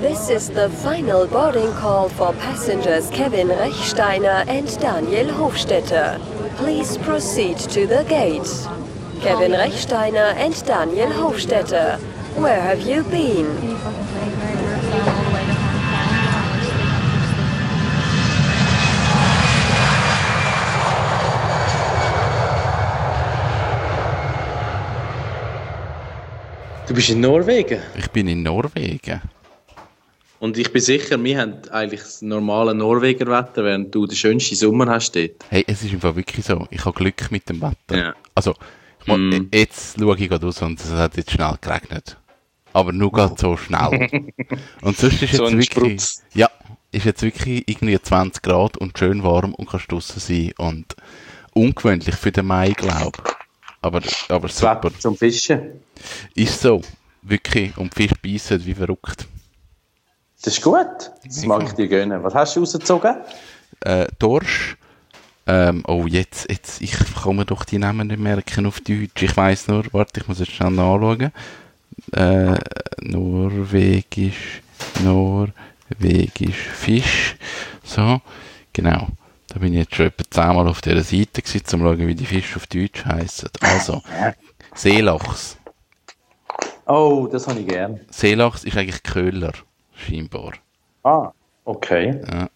This is the final boarding call for passengers Kevin Rechsteiner and Daniel Hofstetter. Please proceed to the gate. Kevin Rechsteiner and Daniel Hofstetter, where have you been? Du bist in Norwegen. Ich bin in Norwegen. Und ich bin sicher, wir haben eigentlich das normale Norwegerwetter, während du den schönsten Sommer hast dort. Hey, es ist einfach wirklich so. Ich habe Glück mit dem Wetter. Ja. Also, ich Mm. jetzt schaue ich raus und es hat jetzt schnell geregnet. Aber nur gerade so schnell. und sonst ist So jetzt wirklich, Sprutz. ja, ist jetzt wirklich irgendwie 20 Grad und schön warm und kannst draussen sein und ungewöhnlich für den Mai, glaube Aber, aber Das super. Zum Fischen. Ist so. Wirklich. Und Fisch beißen wie verrückt. Das ist gut. Das mag ich dir gönnen. Was hast du rausgezogen? äh, Dorsch. Ähm, oh, jetzt, jetzt, ich komme doch die Namen nicht merken auf Deutsch. Ich weiß nur, warte, ich muss jetzt schnell nachschauen. Äh, Norwegisch, Norwegisch Fisch. So, genau. Da bin ich jetzt schon etwa zehnmal auf dieser Seite gewesen, um zu schauen, wie die Fische auf Deutsch heißen. Also, Seelachs. Oh, das habe ich gern. Seelachs ist eigentlich Köhler, scheinbar. Ah, okay. Ja.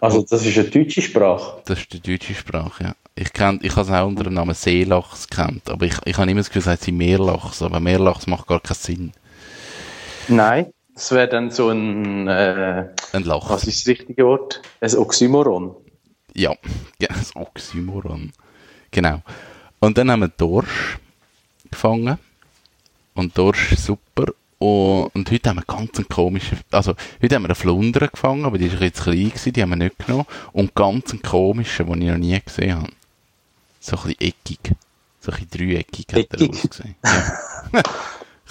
Also das ist eine deutsche Sprache. Das ist die deutsche Sprache, ja. Ich, kenn, ich habe es auch unter dem Namen Seelachs kennt, aber ich, ich habe immer das Gefühl, es heißt Meerlachs, aber Meerlachs macht gar keinen Sinn. Nein, das wäre dann so ein, äh, Ein Lachs. was ist das richtige Wort? Ein Oxymoron. Ja, ja, das Oxymoron. Genau. Und dann haben wir Dorsch gefangen. Und Dorsch ist super. Und, und heute haben wir ganz einen komischen, also heute haben wir einen Flunder gefangen, aber die ist zu klein gewesen, die haben wir nicht genommen. Und ganz einen komischen, den ich noch nie gesehen habe. So ein bisschen eckig. So ein bisschen dreieckig hat er ausgesehen. Ja.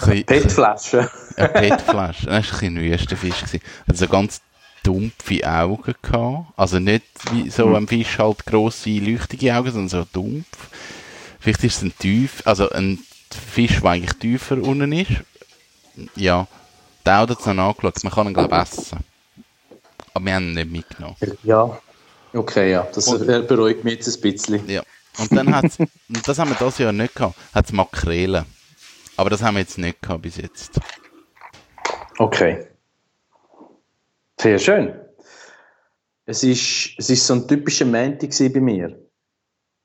PET-Flasche. eine PET-Flasche. Das war ein bisschen ein Wüstenfisch. gewesen. Hat so ganz dumpfe Augen gehabt. Also nicht wie so ein Fisch halt grosse, leuchtige Augen, sondern so dumpf. Vielleicht ist es ein tief, also ein Fisch, der eigentlich tiefer unten ist. Ja. Der hat es noch angeschaut. Man kann ihn, glaube ich, essen. Aber wir haben ihn nicht mitgenommen. Ja. Okay, ja. Das äh, beruhigt mich jetzt ein bisschen. Ja. Und dann hat und das haben wir das Jahr nicht gehabt, hat es Makrelen. Aber das haben wir jetzt nicht gehabt bis jetzt. Okay. Sehr schön. Es ist, es ist so ein typischer Montag gewesen bei mir.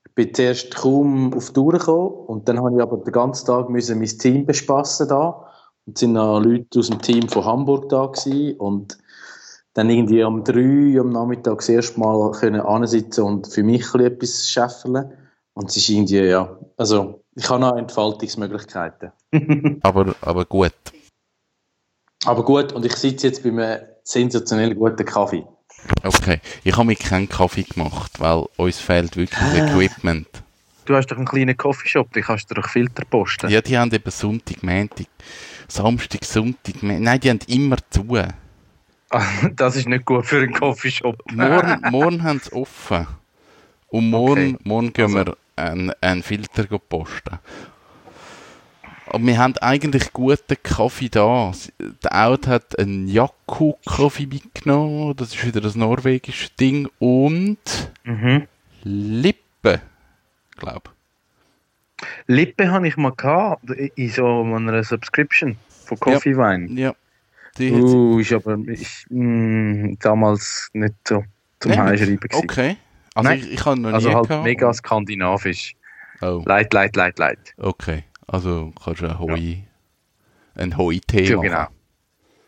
Ich bin zuerst kaum auf die Tour gekommen und dann habe ich aber den ganzen Tag müssen mein Team bespassen da und es sind noch Leute aus dem Team von Hamburg da gewesen und dann irgendwie um drei am Nachmittag das erste Mal können ansitzen und für mich ein bisschen etwas scheffeln und es ist irgendwie, ja, also ich habe noch Entfaltungsmöglichkeiten. Aber, aber gut. Aber gut, und ich sitze jetzt bei einem sensationell guten Kaffee. Okay, ich habe mir keinen Kaffee gemacht, weil uns fehlt wirklich das Equipment. Du hast doch einen kleinen Coffeeshop, da kannst du doch Filter posten. Ja, die haben eben Sonntag, Montag, Samstag, Sonntag, nein, die haben immer zu. Das ist nicht gut für einen Coffeeshop. Morgen, morgen haben sie offen. Und morgen, Okay. morgen gehen wir einen, einen Filter posten. Aber wir haben eigentlich guten Kaffee da. Der Out hat einen Jakku-Kaffee mitgenommen. Das ist wieder das norwegische Ding. Und Mhm. Lippe, glaube Lippe habe ich mal gehabt, in so einer Subscription von Coffee Wein. Ja. Die Uh, ist aber ist, mh, damals nicht so zum Nein, Heimschreiben gewesen. Okay. Also Nein. ich, ich habe noch Also nie halt gehabt. mega skandinavisch. Oh, Light, light, light, light. okay. Also kannst du ein Heu, ein Heu-Tee Ja, machen. genau.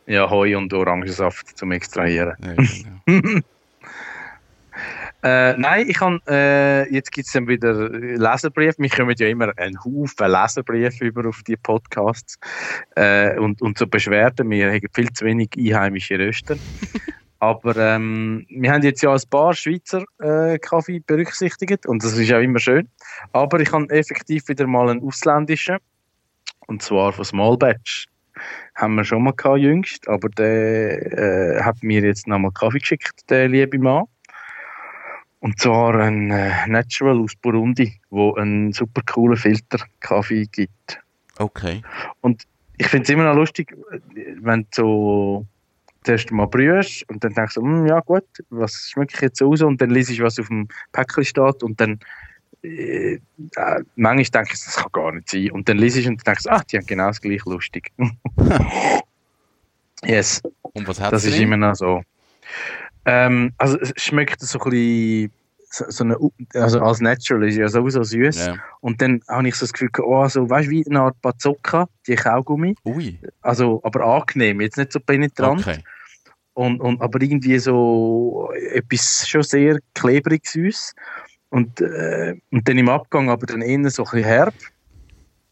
Ja, Heu und Orangensaft zum Extrahieren. Ja, genau. Äh, nein, ich kann, äh, jetzt gibt es dann wieder Leserbrief. Wir kommen ja immer einen Haufen Leserbriefe über auf die Podcasts. Äh, und, und so Beschwerden, wir haben viel zu wenig einheimische Röster. Aber ähm, wir haben jetzt ja ein paar Schweizer äh, Kaffee berücksichtigt und das ist auch immer schön. Aber ich habe effektiv wieder mal einen ausländischen und zwar von Small Batch. Haben wir schon mal gehabt, jüngst, aber der äh, hat mir jetzt nochmal Kaffee geschickt, der liebe Mann. Und zwar ein äh, Natural aus Burundi, wo einen super coolen Filter Kaffee gibt. Okay. Ich finde es immer noch lustig, wenn du so zuerst mal brühst und dann denkst du, hm, ja gut, was schmecke ich jetzt aus? Und dann liest ich, was auf dem Päckchen steht und dann äh, äh, manchmal denke ich, das kann gar nicht sein. Und dann liest ich und denkst, ach, die haben genau das gleiche lustig. yes. Und was hat Das ist immer noch so. Ähm, also es schmeckt so ein bisschen, so, so eine, also als Natural ist ja sowieso süß. Ja. Und dann habe ich so das Gefühl, oh, so, weißt du, wie eine Art Bazooka, die Kaugummi. Ui, Also, aber angenehm, jetzt nicht so penetrant. okay. Und, und, aber irgendwie so etwas schon sehr klebrig süß. Und, äh, und dann im Abgang aber dann eher so ein bisschen herb.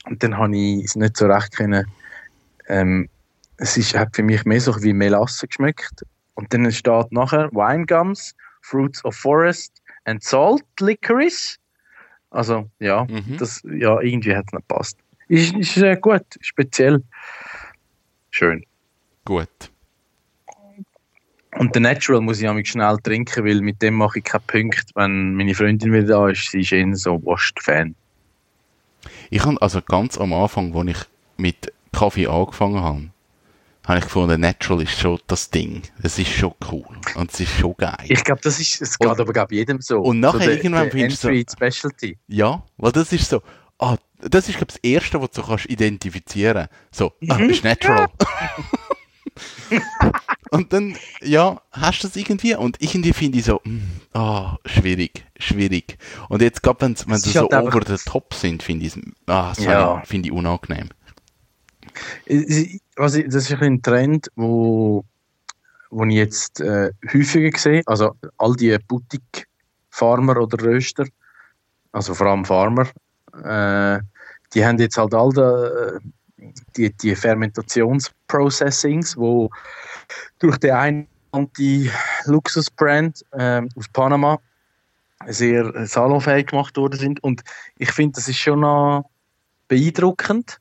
Und dann habe ich es nicht so recht können. Ähm, es ist, hat für mich mehr so wie Melasse geschmeckt. Und dann steht nachher Wine Gums, Fruits of Forest and Salt Licorice. Also, ja, Mhm. das, ja irgendwie hat es nicht gepasst. Ist, ist äh, gut, speziell. Schön. Gut. Und den Natural muss ich nämlich schnell trinken, weil mit dem mache ich keinen Punkt, wenn meine Freundin wieder da ist. Sie ist eher so Wurst-Fan. Ich habe also ganz am Anfang, als ich mit Kaffee angefangen habe, habe ich gefunden, Natural ist schon das Ding. Es ist schon cool. Und es ist schon geil. Ich glaube, das ist, es Und- geht aber glaub, jedem so. und nachher so irgendwann findest du so- Specialty. Ja, weil das ist so, ah, das ist, glaube das Erste, was du kannst identifizieren So, ah, Mhm. ist natural. und dann, ja, hast du das irgendwie und irgendwie finde ich so, mm, ah, schwierig, schwierig. Und jetzt gerade, wenn sie so halt over the top sind, finde ich es, ah, Ja. finde ich, finde unangenehm. Ich- das ist ein, Trend, wo, wo ich jetzt äh, häufiger sehe. Also, all die Boutique-Farmer oder Röster, also vor allem Farmer, äh, die haben jetzt halt all die, die, die Fermentationsprocessings, wo durch den einen Anti-Luxus-Brand ähm, aus Panama sehr salonfähig gemacht worden sind. Und ich finde, das ist schon noch beeindruckend.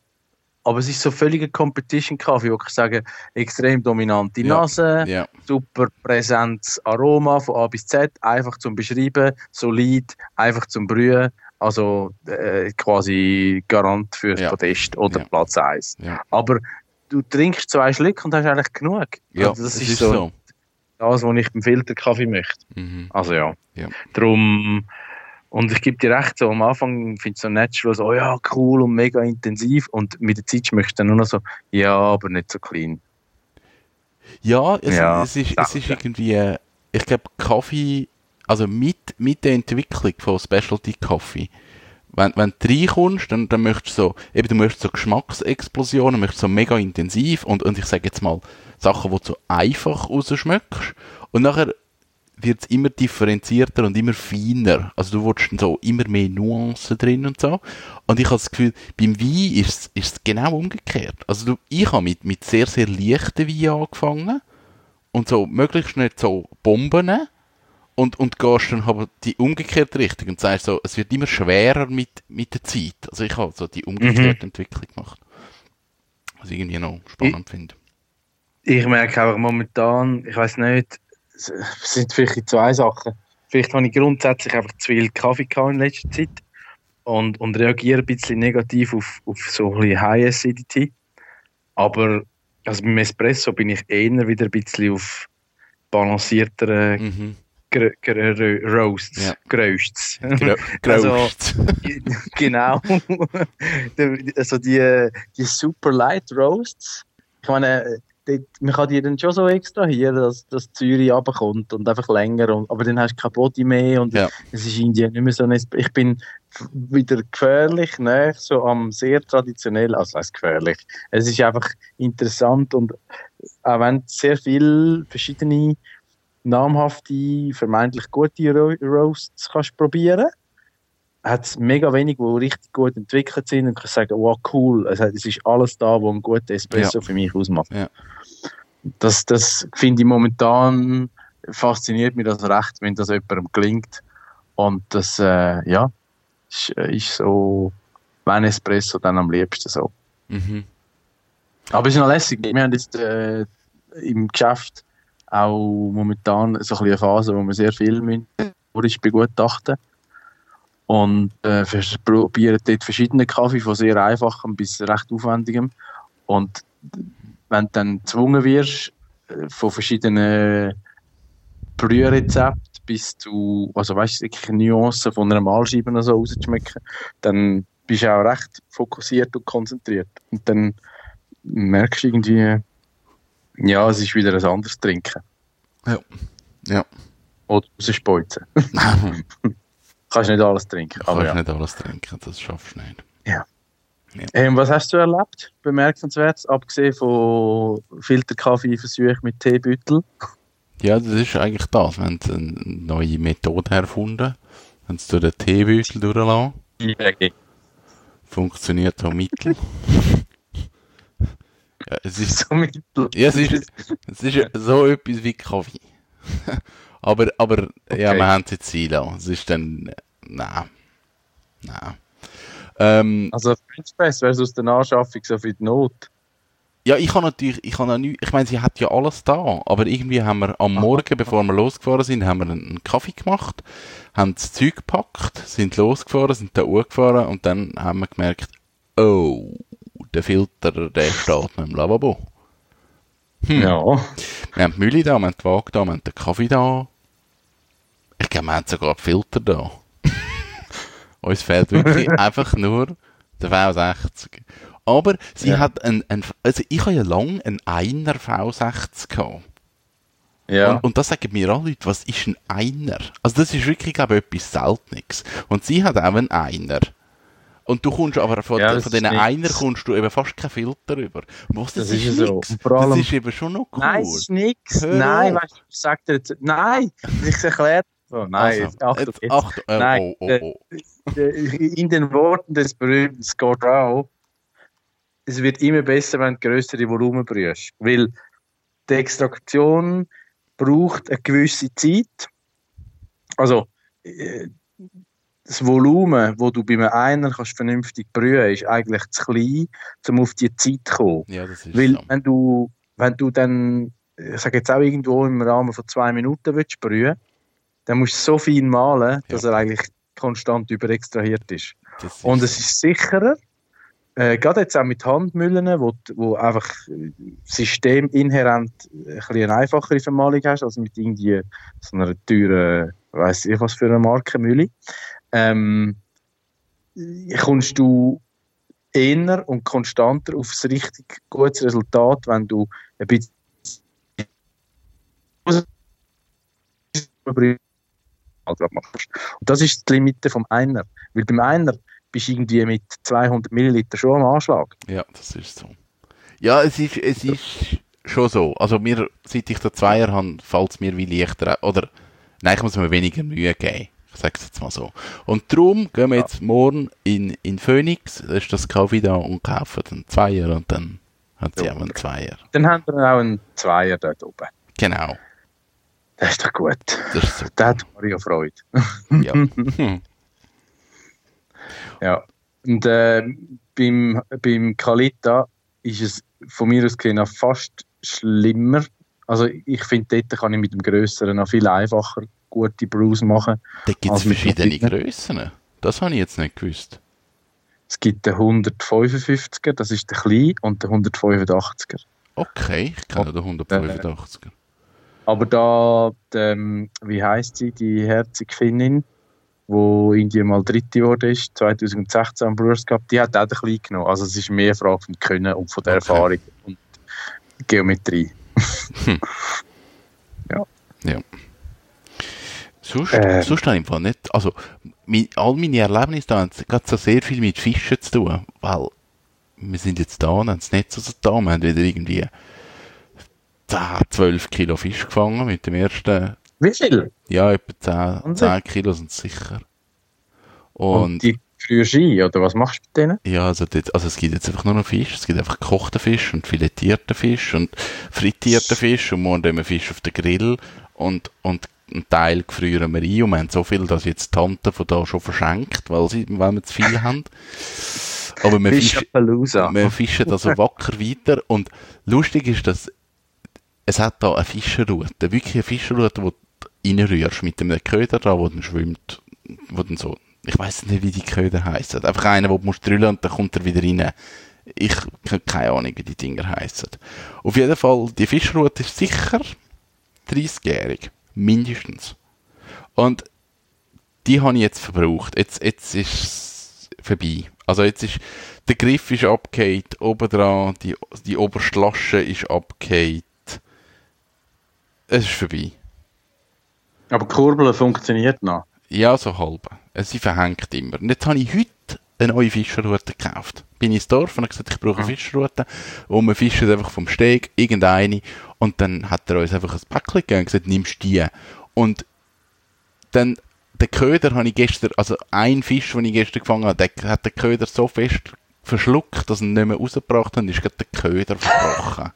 Aber es ist so völliger Competition-Kaffee, wo ich sage, extrem dominante Ja. Nase, Ja, super präsentes Aroma von A bis Z, einfach zum Beschreiben, solid, einfach zum Brühen. Also äh, quasi Garant fürs Ja. Podest oder Ja. Platz 1. ja, Aber du trinkst zwei Schlücke und hast eigentlich genug. ja, also das es ist, so, das, was ich beim Filterkaffee möchte. Mhm. Also ja. Ja. Drum, und ich gebe dir recht, so am Anfang finde ich so natural, so, oh ja, cool und mega intensiv. Und mit der Zeit schmeckst du dann nur noch so, ja, aber nicht so clean. Ja, es, Ja, es, ist, es ist irgendwie, äh, ich glaube, Kaffee, also mit, mit der Entwicklung von Specialty Kaffee, wenn, wenn du reinkommst, dann, dann möchtest du so, eben, du möchtest so Geschmacksexplosionen, möchtest so mega intensiv und, und ich sage jetzt mal, Sachen, die du so einfach rausschmeckst und nachher wird es immer differenzierter und immer feiner. Also du willst so immer mehr Nuancen drin und so. Und ich habe das Gefühl, beim Wein ist es genau umgekehrt. Also du, ich habe mit, mit sehr, sehr leichten Wein angefangen und so möglichst nicht so Bomben und, und gehst dann aber die umgekehrte Richtung und sagst so, es wird immer schwerer mit, mit der Zeit. Also ich habe so die umgekehrte Entwicklung gemacht. Was ich irgendwie noch spannend finde. Ich merke einfach momentan, ich weiß nicht, es sind vielleicht zwei Sachen. Vielleicht habe ich grundsätzlich einfach zu viel Kaffee gehabt in letzter Zeit und, und reagiere ein bisschen negativ auf, auf so ein High Acidity. Aber also beim Espresso bin ich eher wieder ein bisschen auf balanciertere Mhm. Gr Gr Roasts. Ja. Grösts. Grö Also- genau. also die, die Super Light Roasts. Ich meine, dort, man kann die dann schon so extrahieren, dass, dass Zürich runterkommt und einfach länger. Und, aber dann hast du kein Body mehr und Ja. es ist in Indien nicht mehr so ein... Ich bin wieder gefährlich, ne? so am sehr traditionell, also heißt gefährlich. Es ist einfach interessant und auch wenn du sehr viele verschiedene namhafte, vermeintlich gute Ro Roasts kannst probieren hat es mega wenig, die richtig gut entwickelt sind und kann sagen, wow, cool, es, hat, es ist alles da, was ein guter Espresso für mich ausmacht. Ja. Das, das finde ich momentan, fasziniert mich das recht, wenn das jemandem gelingt. Und das, äh, ja, ist, ist so, wenn Espresso, dann am liebsten so. Mhm. Aber es ist noch lässig. Wir haben jetzt äh, im Geschäft auch momentan so ein eine Phase, wo wir sehr viel müssen, begutachten. Und äh, probieren dort verschiedene Kaffee von sehr einfachem bis recht aufwendigem. Und wenn du dann gezwungen wirst, äh, von verschiedenen Brührezepten bis zu, also weißt du, Nuancen von einer Mahlscheibe so rauszuschmecken, dann bist du auch recht fokussiert und konzentriert. Und dann merkst du irgendwie, ja, es ist wieder ein anderes Trinken. Ja. Ja. Oder rausspeuzen. Kannst nicht alles trinken. Aber Aber ja. nicht alles trinken, das schaffst du nicht. Ähm, was hast du erlebt? Bemerkenswert, abgesehen von Filterkaffeeversuch mit Teebeutel. Ja, das ist eigentlich das. Wir haben eine neue Methode erfunden. Haben durch den Teebeutel durchgelassen. Funktioniert so mittel. ja, es ist, So mittel. ja, es ist, es ist so etwas wie Kaffee. Aber, aber, ja, Okay. wir haben es jetzt sein lassen. Es ist dann, nein. Nein. Ähm, Also French Press wäre aus der Anschaffung so für die Not. Ja, ich habe natürlich, ich habe noch nie, ich meine, sie hat ja alles da, aber irgendwie haben wir am Morgen, bevor wir losgefahren sind, haben wir einen, Kaffee gemacht, haben das Zeug gepackt, sind losgefahren, sind da hochgefahren und dann haben wir gemerkt, oh, der Filter, der steht noch im Lavabo. Ja. Wir haben die Mühle da, wir haben die Waage da, wir haben den Kaffee da. Ich glaube, wir haben sogar die Filter da. Uns fehlt wirklich einfach nur der V60. Aber sie Ja. hat ein, ein, also ich habe ja lange einen Einer V60 gehabt. Ja. Und, und das sagen mir alle Leute, was ist ein Einer? Also das ist wirklich, glaube ich, etwas Seltenes. Und sie hat auch einen Einer. Und du kommst aber von, Ja, das von diesen. Einer kommst du eben fast keinen Filter über. Was, das, Das ist, ist so. Das ist eben schon noch cool. Nein, es ist nichts. Hör Nein, weißt ich sag dir jetzt. Nein, ich erkläre Nein, Also, jetzt, Achtung, jetzt, jetzt. Achtung, äh, Nein, oh, äh, oh, oh. In den Worten des berühmten Scott Rao, es wird immer besser, wenn du größere Volumen brühst. Weil die Extraktion braucht eine gewisse Zeit. Also, äh, das Volumen, wo du bei einem Einer kannst vernünftig brühen, ist eigentlich zu klein, um auf die Zeit zu kommen. Ja, das Weil wenn du, wenn du dann, ich sage jetzt auch irgendwo im Rahmen von zwei Minuten willst brühen, dann musst du so fein mahlen, dass Ja. er eigentlich konstant überextrahiert ist. Das ist Und es ist sicherer, äh, gerade jetzt auch mit Handmüllen, wo, wo einfach äh, systeminhärent ein bisschen eine einfachere Vermahlung hast, als mit irgendwie so einer teuren, weiß ich was für eine Marke Mühle, ähm, kommst du eher und konstanter auf ein richtig gutes Resultat, wenn du ein bisschen machst. Und das ist die Limite vom Einer. Weil beim Einer bist du irgendwie mit 200 Milliliter schon am Anschlag. Ja, das ist so. Ja, es ist, es ist schon so. Also mir, seit ich den Zweier habe, fällt es mir wie leichter. Oder, nein, ich muss mir weniger Mühe geben. Ich sage es jetzt mal so. Und darum gehen wir jetzt morgen in, in Phoenix, da ist das Kaffee da und kaufen einen Zweier und dann hat sie Ja. auch einen Zweier. Dann haben wir auch einen Zweier dort oben. Genau. Das ist doch gut. Das ist. Da hat Mario Freude. Ja. Ja. Und äh, beim, beim Kalita ist es von mir aus gesehen fast schlimmer. Also ich finde, dort kann ich mit dem Grösseren noch viel einfacher gute Brews machen. Da gibt es verschiedene. Grössen. Das habe ich jetzt nicht gewusst. Es gibt den 155er, das ist der kleine, und den 185er. Okay, ich kenne den 185er. Aber da, ähm, wie heißt sie, die herzige Finnin, wo Indien mal Dritte geworden ist, 2016 am Brewers Cup, die hat auch den kleinen genommen. Also es ist mehr eine Frage vom Können und von der Okay. Erfahrung und Geometrie. Sonst, Ähm. sonst habe ich im Fall nicht, also mi, all meine Erlebnisse da haben gerade so sehr viel mit Fischen zu tun, weil wir sind jetzt da und haben das Netz also da, wir haben wieder irgendwie 10, 12 Kilo Fisch gefangen mit dem ersten, Wie viel? ja etwa 10, Wahnsinn. 10 Kilo sind es sicher. Und, Und, die früher Ski, oder was machst du mit denen? ja, also, dort, also es gibt jetzt einfach nur noch Fisch, es gibt einfach gekochten Fisch und filetierten Fisch und frittierten Fisch und morgen nehmen wir Fisch auf den Grill und, und einen Teil gefrieren wir ein und wir haben so viel, dass jetzt die Tante von da schon verschenkt, weil, sie, weil wir zu viel haben. Aber wir fischen, wir fischen da so wacker weiter und lustig ist, dass es hat da eine Fischerroute, wirklich eine Fischerroute, wo du reinrührst mit einem Köder dran, wo dann schwimmt, wo dann so, ich weiß nicht, wie die Köder heißen, einfach einer, wo du musst drüllen und dann kommt er wieder rein. Ich habe keine Ahnung, wie die Dinger heißen. Auf jeden Fall, die Fischroute ist sicher 30-jährig. Mindestens. Und die habe ich jetzt verbraucht. Jetzt, jetzt ist es vorbei. Also jetzt ist, der Griff ist abgehakt, oben dran, die, die oberste Lasche ist abgehakt. Es ist vorbei. Aber die Kurbel funktioniert noch. Ja, so halb. Sie verhängt immer. Und jetzt habe ich heute eine neue Fischerroute gekauft. Bin ins Dorf und habe gesagt, ich brauche eine Fischerroute. Und wir fischen einfach vom Steg, irgendeine. Und dann hat er uns einfach ein Päckchen gegeben und gesagt, nimmst die. Und dann, den Köder habe ich gestern, also ein Fisch, den ich gestern gefangen habe, der hat den Köder so fest verschluckt, dass er ihn nicht mehr rausgebracht hat und ist gerade der Köder verbrochen.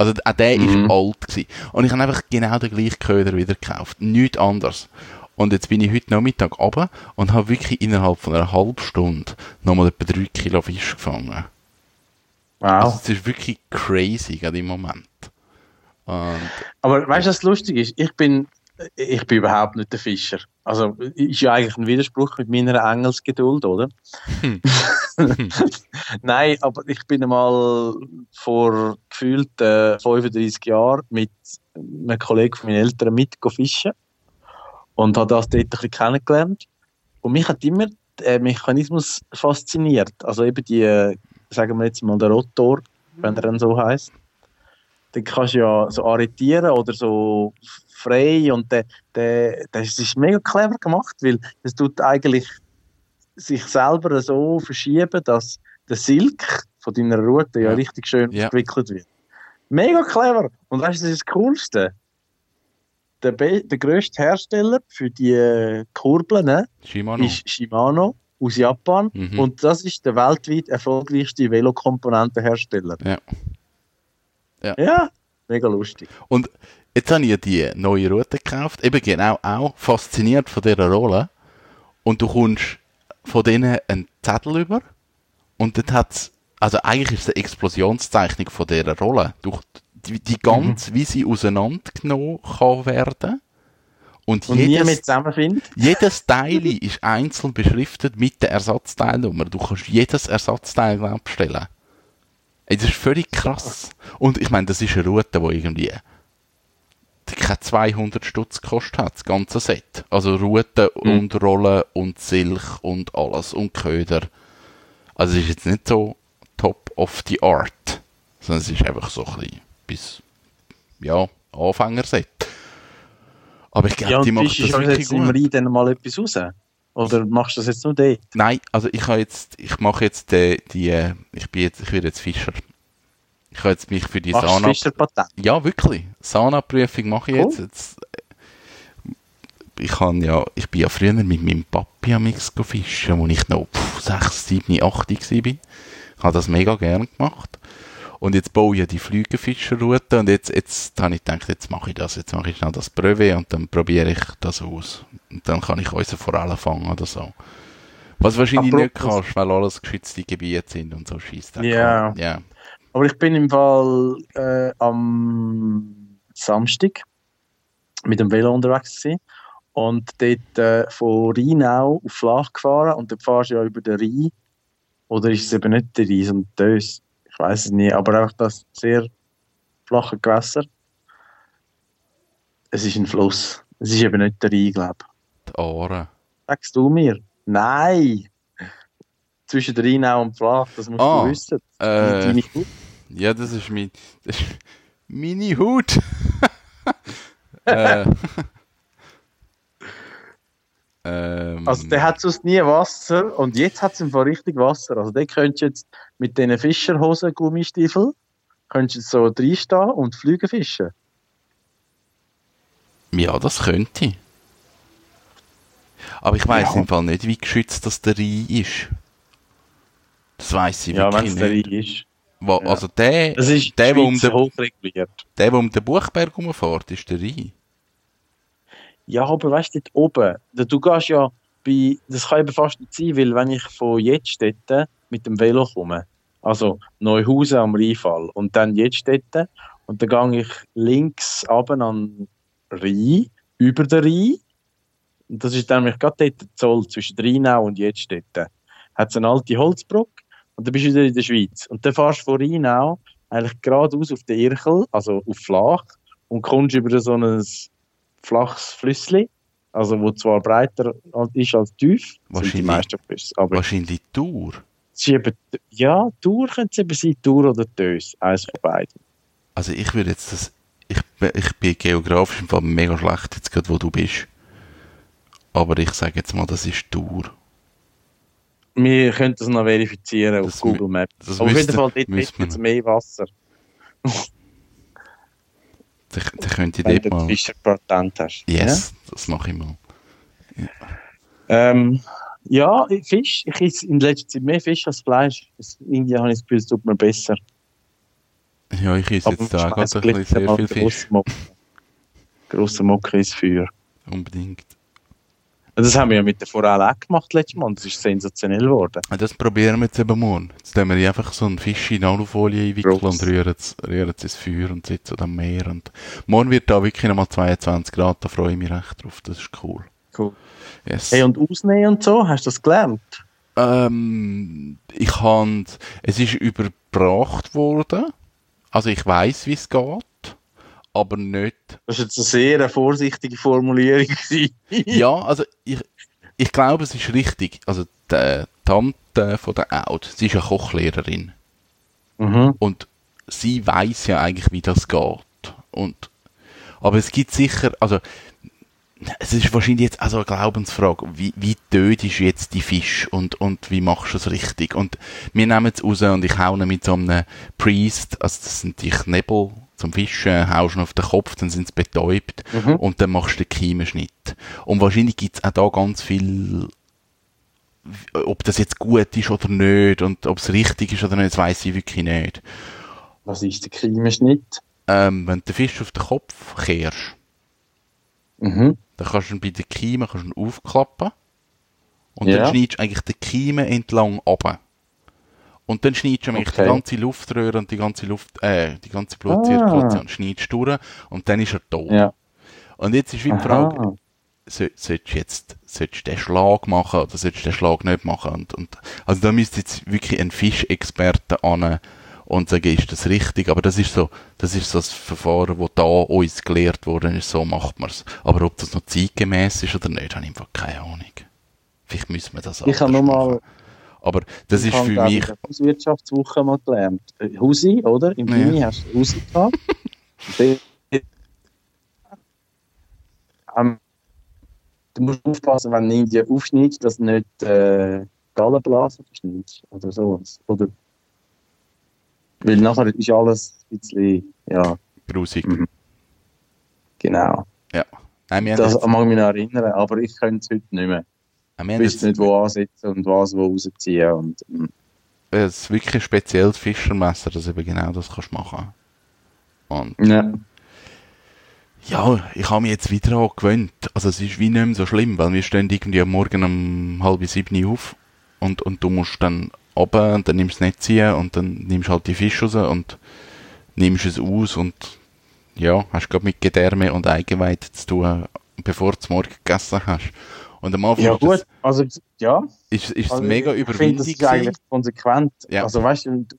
Also auch der Mhm. ist alt gewesen. Und ich habe einfach genau den gleichen Köder wieder gekauft. Nichts anderes. Und jetzt bin ich heute Nachmittag runter und habe wirklich innerhalb von einer halben Stunde nochmal etwa drei Kilo Fisch gefangen. Also Wow. es ist wirklich crazy gerade im Moment. Und Aber weißt du, was lustig ist? Ich bin, ich bin überhaupt nicht der Fischer. Also, ist ja eigentlich ein Widerspruch mit meiner Engelsgeduld, oder? Hm. Nein, aber ich bin einmal vor gefühlt äh, 35 Jahren mit einem Kollegen von meinen Eltern mit fischen und habe das dort ein bisschen kennengelernt. Und mich hat immer der Mechanismus fasziniert. Also eben die, äh, sagen wir jetzt mal, der Rotor, wenn er dann so heißt. Den kannst du ja so arretieren oder so frei und der, der, das ist mega clever gemacht, weil es tut eigentlich sich selber so verschieben, dass der Silk von deiner Route ja, Ja. richtig schön Ja. entwickelt wird. Mega clever. Und weißt du, das ist das Coolste. Der, be- der grösste Hersteller für die äh, Kurbeln ne, Shimano. ist Shimano aus Japan. Mhm. Und das ist der weltweit erfolgreichste Velokomponentenhersteller. Ja. Ja. ja, mega lustig. Und jetzt habe ich die neue Route gekauft, eben genau auch fasziniert von dieser Rolle. Und du kommst von denen einen Zettel über und dort hat's, also eigentlich ist es eine Explosionszeichnung von dieser Rolle. Durch die, die ganz, wie sie auseinandergenommen kann werden. Und, Und nie jedes, mit zusammenfinden. jedes Teil ist einzeln beschriftet mit der Ersatzteilnummer. Du kannst jedes Ersatzteil glaub, bestellen. Ey, Das ist völlig krass. Und ich meine, das ist eine Route, die irgendwie keine 200 Stutz gekostet hat, das ganze Set. Also Route Mhm. und Rollen und Silch und alles und Köder. Also es ist jetzt nicht so top of the art, sondern es ist einfach so ein bisschen bis, ja, Anfängerset. Aber ich glaube, Ja, die und machen fischst das wirklich gut. Rhein dann mal etwas raus? Oder machst du das jetzt nur dort? Nein, also ich habe jetzt, ich mache jetzt die, die äh, ich bin jetzt, ich werde jetzt Fischer. Ich habe jetzt mich für die Machst Fischerpatent? ja wirklich, Sana-Prüfung mache ich Cool. jetzt. jetzt. Ich kann ja, ich bin ja früher mit meinem Papi am Mix fischen, wo ich noch pff, 6, 7, 8 war. Ich habe das mega gern gemacht. Und jetzt baue ich ja die Flügelfischerroute und jetzt, jetzt habe ich gedacht, jetzt mache ich das, jetzt mache ich schnell das Brevet und dann probiere ich das aus. Und dann kann ich unsere Forellen fangen oder so. Was wahrscheinlich nicht Apropos- kannst, weil alles geschützte Gebiete sind und so schießt. Ja. Ja. Aber ich bin im Fall äh, am Samstag mit dem Velo unterwegs gewesen und dort äh, von Rheinau auf Flach gefahren und dort fahrst du ja über den Rhein. Oder ist es eben nicht der Rhein, sondern Dös? Ich weiß es nicht, aber einfach das sehr flache Gewässer. Es ist ein Fluss. Es ist eben nicht der Rhein, glaube ich. Die Ohren. Sagst du mir? Nein! Zwischen der Rheinau und Flach, das musst Ah, du wissen. Äh, Deine Hut. Ja, das ist mein. Das ist meine Hut. äh, ähm, Also der hat sonst nie Wasser und jetzt hat es im Fall richtig Wasser. Also der könntest du jetzt mit diesen Fischerhosen, Gummistiefel, könntest so reinstehen und Flüge fischen. Ja, das könnte. Aber ich weiß Ja. im Fall nicht, wie geschützt das der Rhein ist. Das weiß ich Ja, wenn wirklich es der nicht. Rhein ist. Wo, Ja. Also der, Das ist der, der, um den, der, der um den Buchberg rumfährt, ist der Rhein. Ja, aber weißt du, dort oben, du gehst ja bei, das kann eben fast nicht sein, weil wenn ich von Jettstetten mit dem Velo komme, also Neuhausen am Rheinfall und dann Jettstetten und dann gehe ich links runter an Rhein, über den Rhein und das ist nämlich gerade dort der Zoll zwischen Rheinau und Jettstetten. Hat es eine alte Holzbrücke und dann bist du wieder in der Schweiz. Und dann fährst du vor Rheinau eigentlich geradeaus auf den Irchel, also auf flach, und kommst über so ein flaches Flüssli, also wo zwar breiter ist als tief, sind die Wahrscheinlich- meisten Flüsse. Aber Wahrscheinlich Tour. eben, ja, Tour könnte es eben sein, Tour oder Tös, eins von beiden. Also ich würde jetzt das. Ich, bin- ich bin geografisch im Fall mega schlecht, jetzt gerade wo du bist. Aber ich sage jetzt mal, das ist Tour. Wir können das noch verifizieren Das auf Google Maps. auf jeden Fall, dort jetzt man- mehr Wasser, Da, da könnt ihr wenn dort du mal. Fischerpatent hast. Yes, das mache ich mal. Ja, ähm, ja ich- Fisch. Ich esse in letzter Zeit mehr Fisch als Fleisch. Das- Irgendwie habe ich das Gefühl, es tut mir besser. Ja, ich esse jetzt da gerade ein bisschen sehr viel Fisch. Grosse Mocke ins Feuer. Unbedingt. Das haben wir ja mit der Forelle auch gemacht letztes Mal. und Das ist sensationell geworden. Und Das probieren wir jetzt eben morgen. Jetzt tun wir einfach so einen Fisch in Alufolie einwickeln Gross. und rühren es, rühren es ins Feuer und sitzen am Meer. Und morgen wird da wirklich nochmal 22 Grad, da freue ich mich recht drauf. Das ist cool. Cool. Yes. Hey, und Ausnehmen und so, hast du das gelernt? Ähm, ich han, es ist überbracht worden. Also ich weiß, wie es geht, aber nicht. Das war jetzt eine sehr vorsichtige Formulierung. Ja, also ich, ich glaube, es ist richtig. Also die Tante von der Out, sie ist ja Kochlehrerin mhm. und sie weiß ja eigentlich, wie das geht. Und aber es gibt sicher, also es ist wahrscheinlich jetzt also eine Glaubensfrage, wie, wie töt ist jetzt die Fisch und, und wie machst du es richtig? Und wir nehmen es raus und ich hau ihn mit so einem Priest, also das sind die Knebel zum Fischen, haust ihn auf den Kopf, dann sind sie betäubt Mhm. und dann machst du den Kiemenschnitt. Und wahrscheinlich gibt es auch da ganz viel, ob das jetzt gut ist oder nicht und ob es richtig ist oder nicht, das weiss ich wirklich nicht. Was ist der Kreimenschnitt? Ähm, wenn du den Fisch auf den Kopf kehrst, Mhm. dann kannst du ihn bei den Kiemen kannst du ihn aufklappen und Ja. dann schneidest du eigentlich den Kiemen entlang ab. Und dann schneidest du Okay. die ganze Luftröhre und die ganze Luft, äh, die ganze Blutzirkulation schneidest du durch und dann ist er tot. Ja. Und jetzt ist wie die Frage, Aha. so, sollst du jetzt sollst du den Schlag machen oder sollst du den Schlag nicht machen? Und, und, also da müsste jetzt wirklich ein Fischexperte an und sagen, ist das richtig? Aber das ist so, das ist so das Verfahren, wo da uns gelehrt worden ist, so macht man es. Aber ob das noch zeitgemäß ist oder nicht, habe ich einfach keine Ahnung. Vielleicht müssen wir das Ich habe mal machen. Aber das Ich ist habe, für ich, mich, in der Hauswirtschaftswoche mal gelernt. Äh, Husi, oder? Im Ja. Gimmi hast du Husi gehabt. Ähm, du musst aufpassen, wenn du irgendwie aufschneidest, dass du nicht äh, Gallenblasen verschneidest oder sowas. Oder weil nachher ist alles ein bisschen, ja, grusig. Mhm. genau. Nein, wir haben Das mag ich mich noch erinnern, aber ich könnte es heute nicht mehr. Haben wüsste jetzt nicht, wo ansetzen und was wo rausziehen. Und, mm. ein wirklich ein spezielles Fischermesser, das eben genau das kannst machen. Und ja. Ja, ich habe mich jetzt wieder daran gewöhnt. Also es ist wie nicht mehr so schlimm, weil wir stehen irgendwie am Morgen um halb sieben auf und, und du musst dann runter und dann nimmst du das Netz ziehen und dann nimmst du halt die Fische raus und nimmst es aus und ja, hast gerade mit Gedärme und Eigeweih zu tun, bevor du es morgen gegessen hast. Und am Anfang ja, ist, das, gut. Also, ja. ist, ist es Also, mega ich finde, das gewesen. eigentlich konsequent. Ja. Also weißt du, du-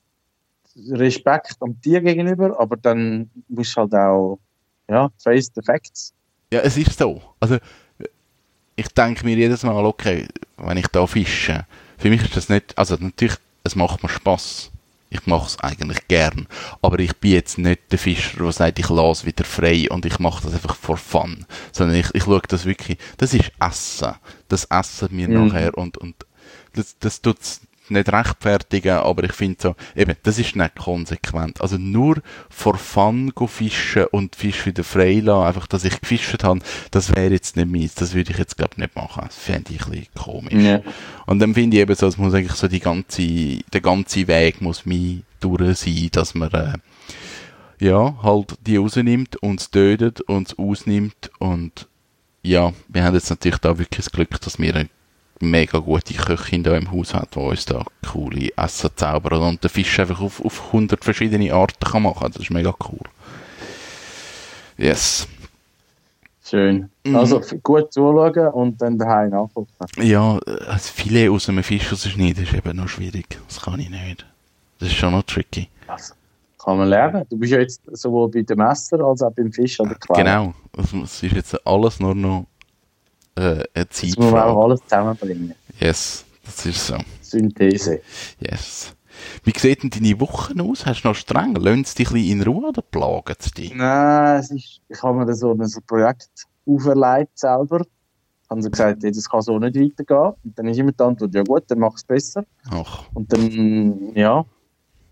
Respekt am Tier gegenüber, aber dann musst du halt auch ja, face the facts. Ja, es ist so. Also, ich denke mir jedes Mal, okay, wenn ich da fische, für mich ist das nicht, also natürlich, es macht mir Spaß. Ich mache es eigentlich gern. Aber ich bin jetzt nicht der Fischer, der sagt, ich lasse wieder frei und ich mache das einfach for fun. Sondern ich, ich schaue das wirklich, das ist Essen. Das essen wir Mhm. nachher und, und das, das tut's nicht rechtfertigen, aber ich finde so, eben, das ist nicht konsequent. Also nur for fun go fischen und Fisch wieder frei lassen, einfach, dass ich gefischt habe, das wäre jetzt nicht meins. Das würde ich jetzt, glaube nicht machen. Das fände ich ein bisschen komisch. Ja. Und dann finde ich eben so, es muss eigentlich so die ganze, der ganze Weg muss mir durch sein, dass man, äh, ja, halt die rausnimmt und es tötet und es ausnimmt und ja, wir haben jetzt natürlich da wirklich das Glück, dass wir mega gute Köchin da im Haus hat, die uns da coole Essen zaubert und den Fisch einfach auf, auf 100 verschiedene Arten kann machen. Das ist mega cool. Yes. Schön. Mhm. Also gut zuschauen und dann daheim nachgucken. Ja, das Filet aus einem Fisch rausschneiden ist eben noch schwierig. Das kann ich nicht. Das ist schon noch tricky. Also, kann man lernen. Du bist ja jetzt sowohl bei dem Messer als auch beim Fisch an der Quelle. Genau. Es es ist jetzt alles nur noch äh, eine Das muss man auch alles zusammenbringen. Yes, das ist so. Synthese. Yes. Wie sieht denn deine Woche aus? Hast du noch streng? Lassen sie dich ein bisschen in Ruhe oder plagen sie dich? Nein, es ist, ich habe mir da so ein Projekt auferlegt selber. Haben sie gesagt, das kann so nicht weitergehen. Und dann ist immer die Antwort, ja gut, dann mach es besser. Ach, Und dann, ja.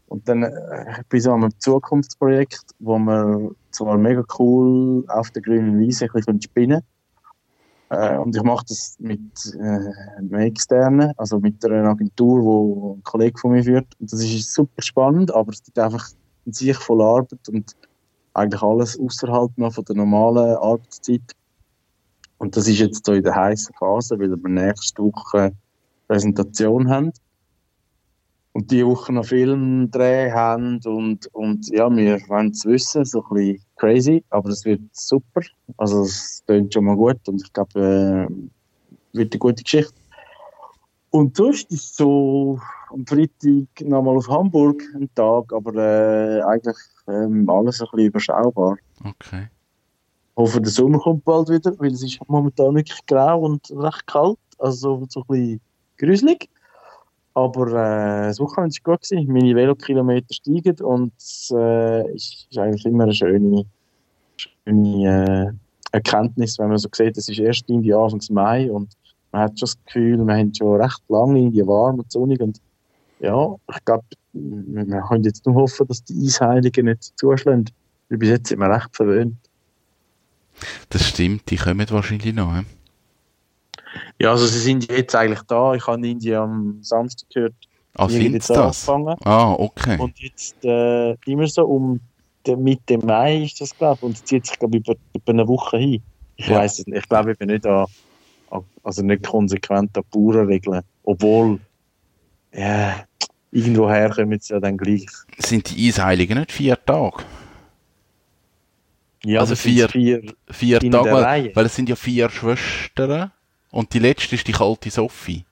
Und dann äh, ich bin so an einem Zukunftsprojekt, wo wir zwar mega cool auf der grünen Wiese ein bisschen spinnen können. Äh, und ich mache das mit äh, einem Externen, also mit einer Agentur, wo ein Kollege von mir führt. Und das ist super spannend, aber es gibt einfach ein sich voll Arbeit und eigentlich alles außerhalb noch von der normalen Arbeitszeit. Und das ist jetzt so in der heißen Phase, weil wir nächste Woche Präsentation haben und die Woche noch Filmdreh haben und, und ja, wir wollen es wissen, so ein bisschen crazy, aber es wird super. Also es klingt schon mal gut und ich glaube, äh, wird eine gute Geschichte. Und sonst ist so am Freitag nochmal auf Hamburg ein Tag, aber äh, eigentlich ähm, alles ein bisschen überschaubar. okay. Ich hoffe, der Sommer kommt bald wieder, weil es ist momentan wirklich grau und recht kalt, also so ein bisschen gruselig. Aber äh, das Wochenende war gut. Gewesen. Meine Velokilometer steigen und es äh, ist, ist eigentlich immer eine schöne, schöne äh, Erkenntnis, wenn man so sieht, es ist erst Indien Anfang Mai und man hat schon das Gefühl, wir haben schon recht lange Indien warm und sonnig und ja, ich glaube, wir können jetzt nur hoffen, dass die Eisheiligen nicht zuschlagen. Bis jetzt sind wir recht verwöhnt. Das stimmt, die kommen wahrscheinlich noch. He? Ja, also sie sind jetzt eigentlich da. Ich habe Indien am Samstag gehört. Ah, sind jetzt sie das? angefangen. Ah, okay. Und jetzt äh, immer so um Mitte Mai ist das, glaube ich. Und es zieht sich, glaube ich, über, über eine Woche hin. Ich Ja. weiß es nicht. Ich glaube eben nicht an, also nicht konsequent an Bauernregeln. Obwohl, ja, irgendwoher kommen sie ja dann gleich. Sind die Eisheiligen nicht vier Tage? Ja, Also vier- vier Vier In Tage, weil, weil es sind ja vier Schwestern und die letzte ist die kalte Sophie.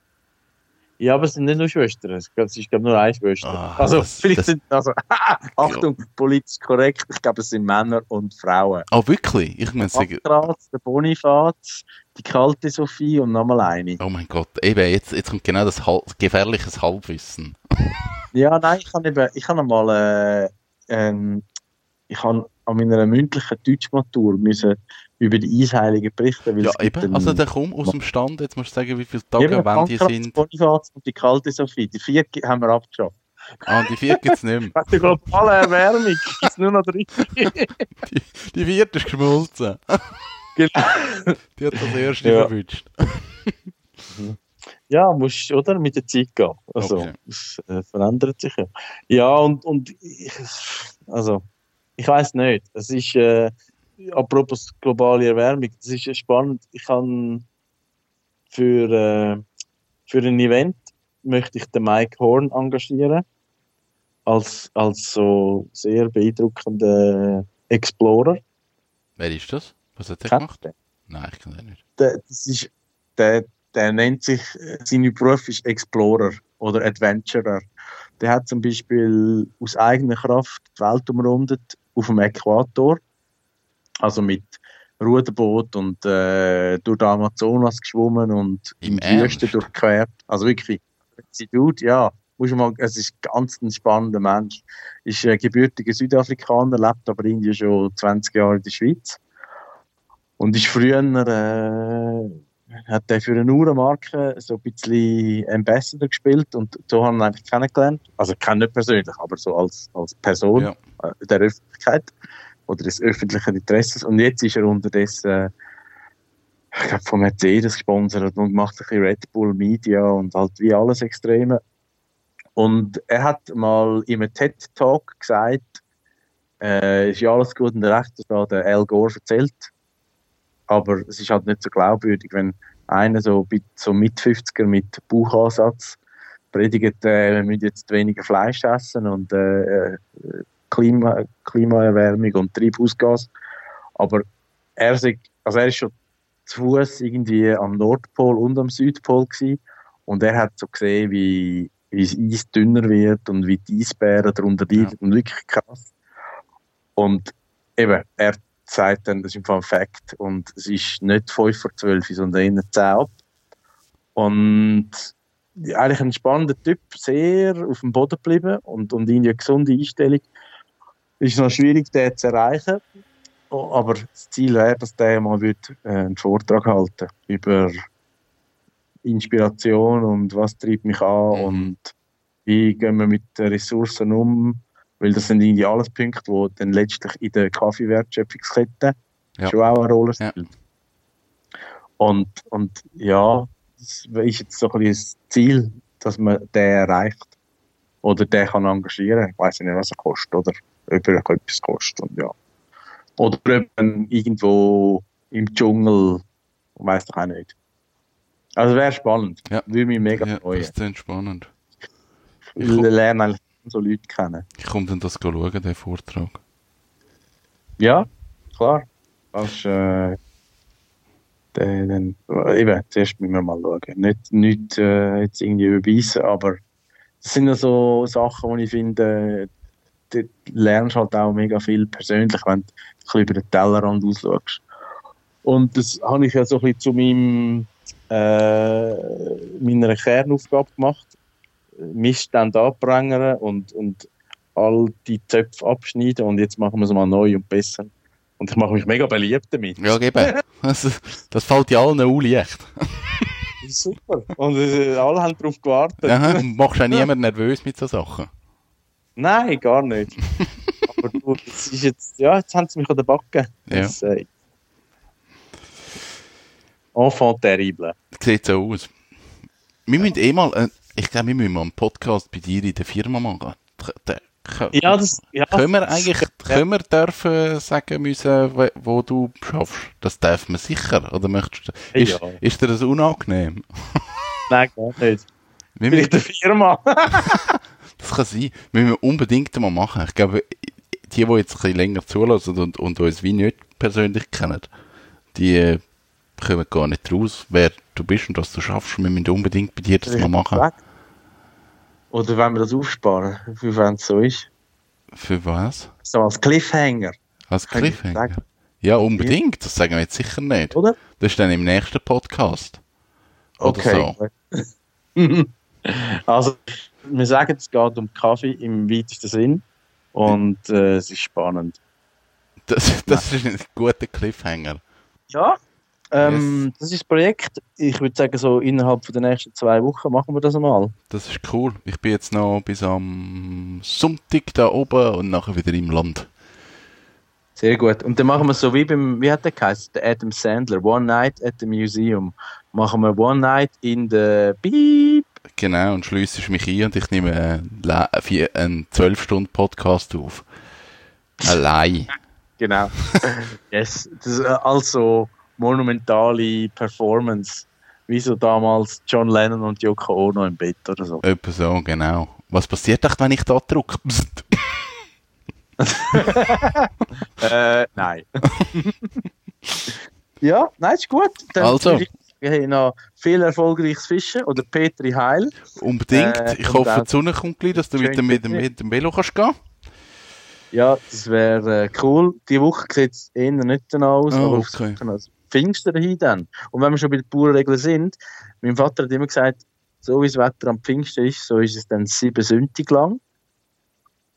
Ja, aber es sind nicht nur Schwestern. Es ist, glaube nur eine Schwester. Ah, also, das- vielleicht das- sind, also, Achtung, politisch korrekt. Ich glaube, es sind Männer und Frauen. Ah, wirklich? Ich sagen, Pankraz, der Bonifaz, die kalte Sophie und nochmal eine. oh mein Gott, eben, jetzt, jetzt kommt genau das Hal gefährliches Halbwissen. Ja, nein, ich habe eben, ich habe mal, äh, ähm, ich habe an meiner mündlichen Deutschmatur müssen über die Eisheiligen berichten, weil Ja, eben, also dann komm aus dem Stand, jetzt musst du sagen, wie viele Tage Eben, wann die sind. Bonifaz und die kalte Sophie. Die vier haben wir abgeschafft. Ah, die vierte gibt es nicht mehr. Wegen der globalen Erwärmung gibt es nur noch drei. Die vierte ist geschmolzen. Genau. Die hat das erste Ja. verwünscht. Ja, musst, oder? Mit der Zeit gehen. Also, Okay. es äh, verändert sich ja. Ja, und, und ich, also, ich weiß nicht. Es ist, äh, apropos globale Erwärmung, das ist spannend. Ich kann für, äh, für ein Event möchte ich den Mike Horn engagieren. Als, als so sehr beeindruckender Explorer. Wer ist das? Was hat Kennt gemacht? Nein, ich kenne den nicht. der, das ist, der, der nennt sich, äh, sein Beruf ist Explorer oder Adventurer. Der hat zum Beispiel aus eigener Kraft die Welt umrundet auf dem Äquator. Also mit Ruderboot und äh, durch die Amazonas geschwommen und Im in die Wüste durchquert. Also wirklich, sie tut, ja. Muss mal, es ist ganz ein spannender Mensch. Ist äh, gebürtiger Südafrikaner, lebt aber irgendwie schon 20 Jahre in der Schweiz. Und ist früher, äh, hat er für eine Uhrenmarke so ein bisschen Ambassador gespielt und so haben wir ihn eigentlich kennengelernt. Also ich kenne nicht persönlich, aber so als, als Person Ja. äh, der Öffentlichkeit oder des öffentlichen Interesses. Und jetzt ist er unterdessen, äh, ich glaube, von Mercedes gesponsert und macht ein bisschen Red Bull Media und halt wie alles Extreme. Und er hat mal in einem TED-Talk gesagt, äh, ist ja alles gut und recht, das hat der Al Gore erzählt. Aber es ist halt nicht so glaubwürdig, wenn einer so, so mit 50er mit Bauchansatz predigt, äh, wir müssen jetzt weniger Fleisch essen und äh, äh, Klima, Klimaerwärmung und Treibhausgas. Aber er sagt, also er ist schon zu Fuß irgendwie am Nordpol und am Südpol gewesen. Und er hat so gesehen, wie, wie das Eis dünner wird und wie die Eisbären darunter leiden. Und wirklich krass. Und eben, er sagt dann, das ist einfach ein Fakt. Und es ist nicht 5 vor 12, sondern eher 10 ab. Und ja, eigentlich ein spannender Typ, sehr auf dem Boden geblieben und, und in eine gesunde Einstellung. Ist noch schwierig, den zu erreichen. Oh, Aber das Ziel wäre, dass der mal wird, äh, einen Vortrag halten über Inspiration und was treibt mich an Mhm. und wie gehen wir mit den Ressourcen um. Weil das sind irgendwie alles Punkte, die dann letztlich in der Kaffeewertschöpfungskette Ja. schon auch eine Rolle Ja. spielen. Und, und ja, das ist jetzt so ein bisschen das Ziel, dass man den erreicht. Oder den kann engagieren. Ich weiß nicht, was er kostet, oder ob er etwas kostet. Und ja. Oder ob man irgendwo im Dschungel, weiß doch auch nicht. Also wäre spannend. Ja. Würde mich mega Ja, freuen. das ist spannend. Ich lerne eigentlich so Leute kennen. Ich komme dann das schauen, den Vortrag. Ja, klar. Kannst, äh, dann, eben, zuerst müssen wir mal schauen. Nicht, nicht äh, jetzt irgendwie überbeissen, aber das sind ja so Sachen, die ich finde, du lernst halt auch mega viel persönlich, wenn du ein bisschen über den Tellerrand ausschaust. Und das habe ich ja so ein bisschen zu meinem, äh, meiner Kernaufgabe gemacht. Missstände anprangern und, und all die Töpfe abschneiden und jetzt machen wir es mal neu und besser. Und ich mache mich mega beliebt damit. Ja, eben. Das, das fällt ja allen auch leicht. Super. Und äh, alle haben darauf gewartet. Und machst auch niemand nervös mit so Sachen. Nein, gar nicht. Aber du, das ist jetzt, ja, jetzt haben sie mich an der Backe. Ja. Das, äh, Enfant terrible. Sieht so aus. Wir müssen eh mal, äh, ich glaube, wir müssen mal einen Podcast bei dir in der Firma machen. Der- der- Ja, das, ja, können wir eigentlich, können wir dürfen sagen müssen, wo- wo du schaffst? Das darf man sicher, oder möchtest du, ist, Ja. ist dir das unangenehm? Nein, gar nicht. Wir Vielleicht eine Firma. das kann sein. Wir müssen unbedingt mal machen. Ich glaube, die, die jetzt ein bisschen länger zulassen und, und uns wie nicht persönlich kennen, die äh, kommen gar nicht raus, wer du bist und was du schaffst. Wir müssen unbedingt bei dir das mal machen. Oder wenn wir das aufsparen, wie wenn es so ist. Für was? So als Cliffhanger, Als Cliffhanger? Ja, unbedingt. Das sagen wir jetzt sicher nicht. oder? Das ist dann im nächsten Podcast. Oder so. also, wir sagen, es geht um Kaffee im weitesten Sinn. Und äh, es ist spannend. Das, das ist ein guter Cliffhanger. Ja, ähm, das ist das Projekt. Ich würde sagen, so innerhalb von den nächsten zwei Wochen machen wir das einmal. Das ist cool. Ich bin jetzt noch bis am Sonntag da oben und nachher wieder im Land. Sehr gut. Und dann machen wir so wie beim, wie hat der geheißen? Der Adam Sandler, One Night at the Museum. Machen wir One Night in the Beep. Genau, und schliessest mich ein und ich nehme einen, Le- vier- einen 12-Stunden-Podcast auf. Allein. Genau. yes. Das ist äh, also monumentale Performance. Wie so damals John Lennon und Yoko Ono im Bett oder so. Etwa so, genau. Was passiert echt, wenn ich da drücke? Psst. Äh, nein. ja, nein, ist gut. Dann Also. ich sagen, hey, noch viel erfolgreiches Fischen oder Petri Heil. Unbedingt. Äh, ich hoffe, die Sonne kommt gleich, dass du mit dem, mit, dem, mit dem Velo kannst gehen Ja, das wäre äh, cool. Die Woche sieht es eher nicht danach aus, Ah, aber okay. also Pfingsten hin dann. Und wenn wir schon bei den Bauernregeln sind, mein Vater hat immer gesagt, so wie das Wetter am Pfingsten ist, so ist es dann sieben Sündig lang.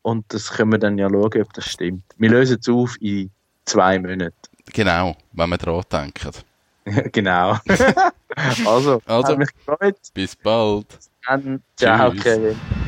Und das können wir dann ja schauen, ob das stimmt. Wir lösen es auf in zwei Monaten. Genau, wenn wir dran denken. genau. also, Also. mich gefreut. Bis bald. Dann, ciao, Tschüss. Kevin.